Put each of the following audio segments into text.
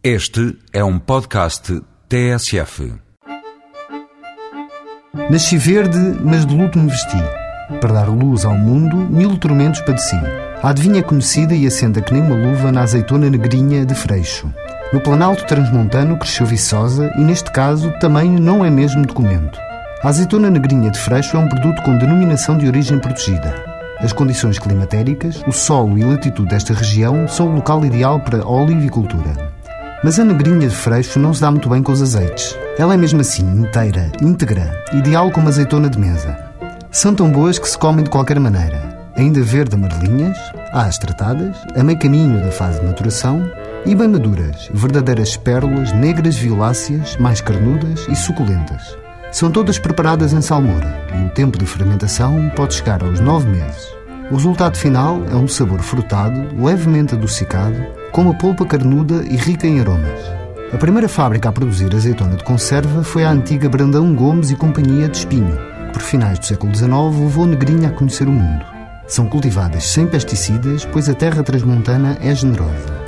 Este é um podcast TSF. Nasci verde, mas de luto me vesti. Para dar luz ao mundo, mil tormentos padeci. A adivinha conhecida e assenta que nem uma luva na azeitona negrinha de Freixo. No Planalto Transmontano cresceu viçosa e, neste caso, também não é mesmo documento. A azeitona negrinha de Freixo é um produto com denominação de origem protegida. As condições climatéricas, o solo e latitude desta região são o local ideal para olivicultura. Mas a negrinha de freixo não se dá muito bem com os azeites. Ela é mesmo assim, inteira, íntegra, ideal como azeitona de mesa. São tão boas que se comem de qualquer maneira. Ainda verde amarelinhas, as tratadas, a meio caminho da fase de maturação, e bem maduras, verdadeiras pérolas negras violáceas, mais carnudas e suculentas. São todas preparadas em salmoura e o tempo de fermentação pode chegar aos nove meses. O resultado final é um sabor frutado, levemente adocicado, com uma polpa carnuda e rica em aromas. A primeira fábrica a produzir azeitona de conserva foi a antiga Brandão Gomes e Companhia de Espinho, que por finais do século XIX levou Negrinha a conhecer o mundo. São cultivadas sem pesticidas, pois a terra transmontana é generosa.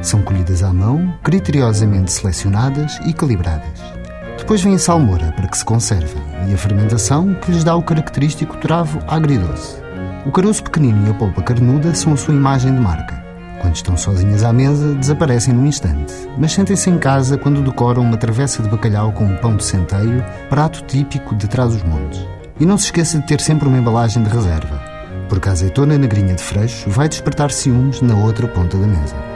São colhidas à mão, criteriosamente selecionadas e calibradas. Depois vem a salmoura para que se conservem e a fermentação que lhes dá o característico travo agridoce. O caroço pequenino e a polpa carnuda são a sua imagem de marca. Quando estão sozinhas à mesa, desaparecem num instante, mas sentem-se em casa quando decoram uma travessa de bacalhau com um pão de centeio, prato típico de trás os montes. E não se esqueça de ter sempre uma embalagem de reserva, porque a azeitona negrinha de freixo vai despertar ciúmes na outra ponta da mesa.